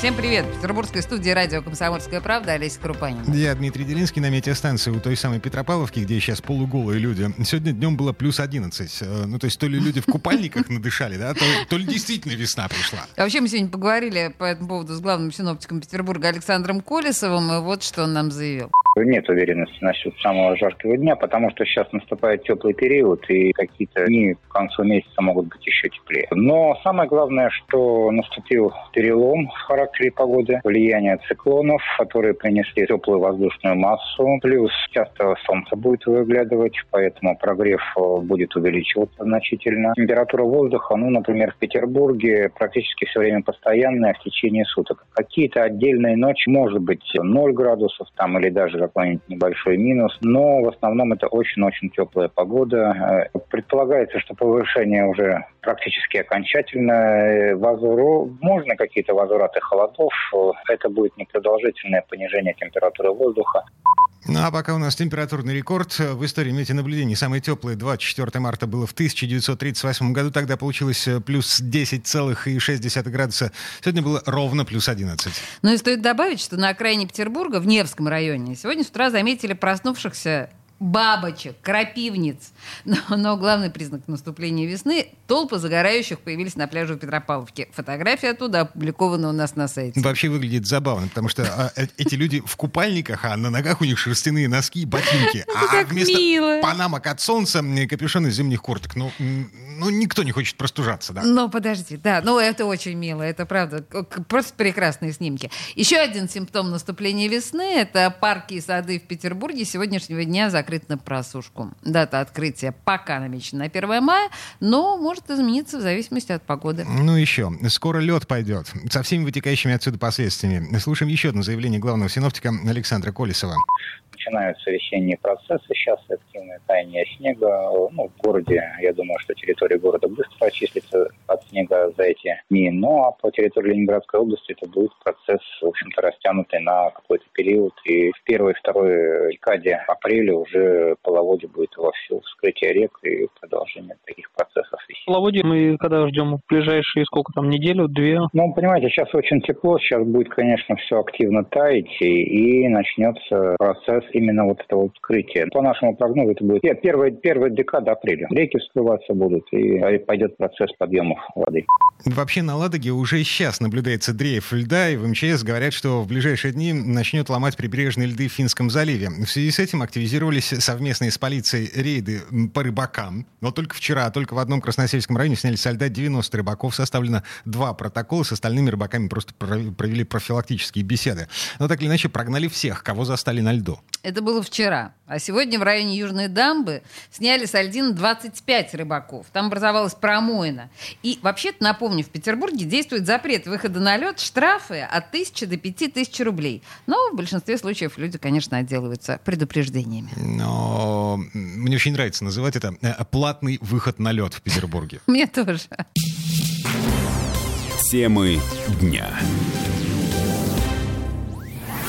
Всем привет! В петербургской студии радио «Комсомольская правда» Олеся Крупанин. Я Дмитрий Делинский на метеостанции у той самой Петропавловки, где сейчас полуголые люди. Сегодня днем было плюс 11. Э, Ну, то есть то ли люди в купальниках надышали, да, то, то ли действительно весна пришла. А вообще мы сегодня поговорили по этому поводу с главным синоптиком Петербурга Александром Колесовым, и вот что он нам заявил. Нет уверенности насчет самого жаркого дня, потому что сейчас наступает теплый период, и какие-то дни к концу месяца могут быть еще теплее. Но самое главное, что наступил перелом в характере погоды, влияние циклонов, которые принесли теплую воздушную массу, плюс часто солнце будет выглядывать, поэтому прогрев э, будет увеличиваться значительно. Температура воздуха, ну, например, в Петербурге практически все время постоянная в течение суток. Какие-то отдельные ночи, может быть, 0 градусов там или даже какой-нибудь небольшой минус, но в основном это очень-очень теплая погода. Э, Предполагается, что повышение уже практически окончательно. Возру... Можно какие-то возвраты холодов. Э, Это будет непродолжительное понижение температуры воздуха. Ну а пока у нас температурный рекорд э, в истории метеонаблюдений. Самое теплое 24 марта было в 1938 году. Тогда получилось э, плюс 10,6 градуса. Сегодня было ровно плюс 11. Ну и стоит добавить, что на окраине Петербурга, в Невском районе, сегодня с утра заметили проснувшихся бабочек, крапивниц. Но, но главный признак наступления весны – толпы загорающих появились на пляже в Петропавловке. Фотография оттуда опубликована у нас на сайте. Вообще выглядит забавно, потому что а, э, эти люди в купальниках, а на ногах у них шерстяные носки и ботинки. А вместо панамок от солнца капюшон из зимних курток. Ну, ну, никто не хочет простужаться, да. Но подожди, да, ну это очень мило, это правда, просто прекрасные снимки. Еще один симптом наступления весны – это парки и сады в Петербурге сегодняшнего дня закрыты на просушку. Дата открытия пока намечена на 1 мая, но может измениться в зависимости от погоды. Ну еще, скоро лед пойдет, со всеми вытекающими отсюда последствиями. Слушаем еще одно заявление главного синоптика Александра Колесова. Начинаются весенние процессы, сейчас активное таяние снега. Ну, в городе, я думаю, что территория города быстро очистится снега за эти дни. Ну, а по территории Ленинградской области это будет процесс, в общем-то, растянутый на какой-то период. И в первой и второй декаде апреля уже половодье будет вовсю вскрытие рек и продолжение таких процессов Половодье мы когда ждем? В ближайшие сколько там, неделю, две? Ну, понимаете, сейчас очень тепло, сейчас будет, конечно, все активно таять, и, и начнется процесс именно вот этого вскрытия. По нашему прогнозу это будет пе- первая, первая декада апреля. Реки вскрываться будут, и и пойдет процесс подъемов воды. Вообще на Ладоге уже сейчас наблюдается дрейф льда, и в МЧС говорят, что в ближайшие дни начнет ломать прибрежные льды в Финском заливе. В связи с этим активизировались совместные с полицией рейды по рыбакам. Но только вчера, только в одном Красносельском районе сняли со льда 90 рыбаков, составлено два протокола, с остальными рыбаками просто пров- провели профилактические беседы. Но так или иначе прогнали всех, кого застали на льду. Это было вчера. А сегодня в районе Южной дамбы сняли с льдин 25 рыбаков. Там образовалась промоина. И вообще-то, напомню, в Петербурге действует запрет выхода на лед, штрафы от 1000 до 5000 рублей. Но в большинстве случаев люди, конечно, отделываются предупреждениями. Но мне очень нравится называть это э, платный выход на лед в Петербурге. Мне тоже. Темы дня.